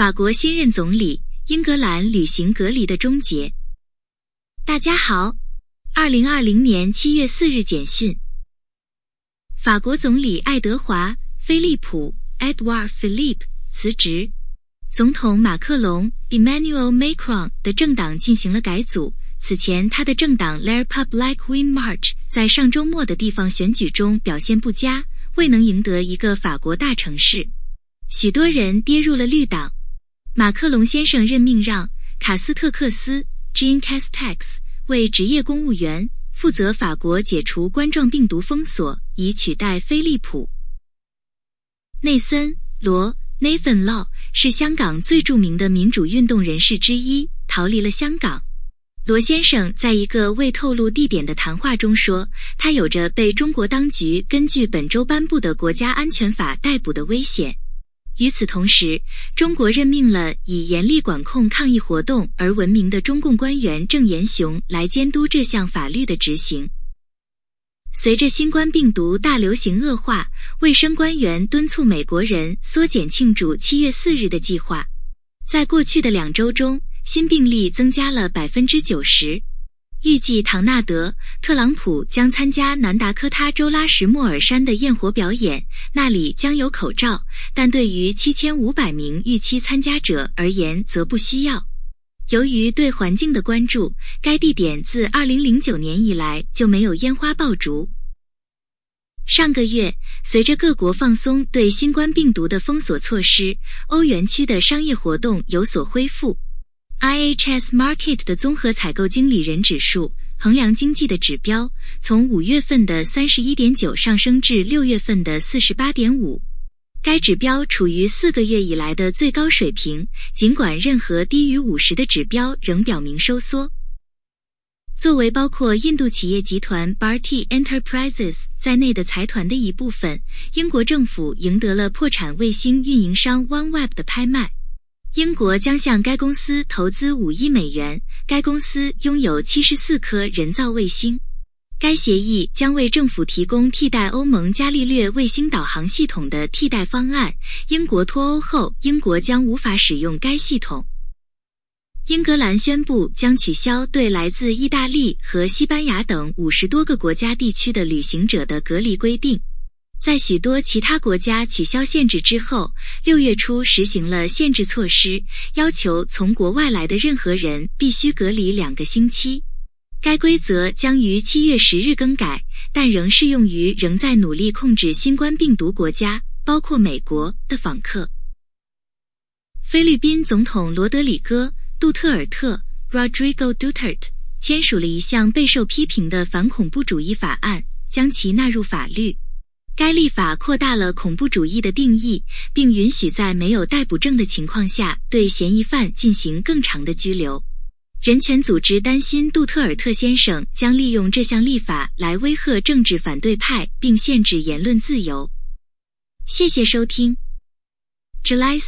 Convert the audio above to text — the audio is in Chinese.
法国新任总理，英格兰旅行隔离的终结。大家好，二零二零年七月四日简讯：法国总理爱德华·菲利普 （Edouard Philippe） 辞职，总统马克龙 （Emmanuel Macron） 的政党进行了改组。此前，他的政党 La République En March 在上周末的地方选举中表现不佳，未能赢得一个法国大城市，许多人跌入了绿党。马克龙先生任命让卡斯特克斯 （Jean Castex） 为职业公务员，负责法国解除冠状病毒封锁，以取代菲利普。内森·罗 （Nathan Law） 是香港最著名的民主运动人士之一，逃离了香港。罗先生在一个未透露地点的谈话中说，他有着被中国当局根据本周颁布的国家安全法逮捕的危险。与此同时，中国任命了以严厉管控抗议活动而闻名的中共官员郑延雄来监督这项法律的执行。随着新冠病毒大流行恶化，卫生官员敦促美国人缩减庆祝七月四日的计划。在过去的两周中，新病例增加了百分之九十。预计唐纳德·特朗普将参加南达科他州拉什莫尔山的焰火表演，那里将有口罩，但对于七千五百名预期参加者而言则不需要。由于对环境的关注，该地点自二零零九年以来就没有烟花爆竹。上个月，随着各国放松对新冠病毒的封锁措施，欧元区的商业活动有所恢复。IHS Market 的综合采购经理人指数衡量经济的指标，从五月份的三十一点九上升至六月份的四十八点五。该指标处于四个月以来的最高水平，尽管任何低于五十的指标仍表明收缩。作为包括印度企业集团 Bharti Enterprises 在内的财团的一部分，英国政府赢得了破产卫星运营商 OneWeb 的拍卖。英国将向该公司投资五亿美元。该公司拥有七十四颗人造卫星。该协议将为政府提供替代欧盟伽利略卫星导航系统的替代方案。英国脱欧后，英国将无法使用该系统。英格兰宣布将取消对来自意大利和西班牙等五十多个国家地区的旅行者的隔离规定。在许多其他国家取消限制之后，六月初实行了限制措施，要求从国外来的任何人必须隔离两个星期。该规则将于七月十日更改，但仍适用于仍在努力控制新冠病毒国家，包括美国的访客。菲律宾总统罗德里戈·杜特尔特 （Rodrigo Duterte） 签署了一项备受批评的反恐怖主义法案，将其纳入法律。该立法扩大了恐怖主义的定义，并允许在没有逮捕证的情况下对嫌疑犯进行更长的拘留。人权组织担心杜特尔特先生将利用这项立法来威吓政治反对派，并限制言论自由。谢谢收听，July。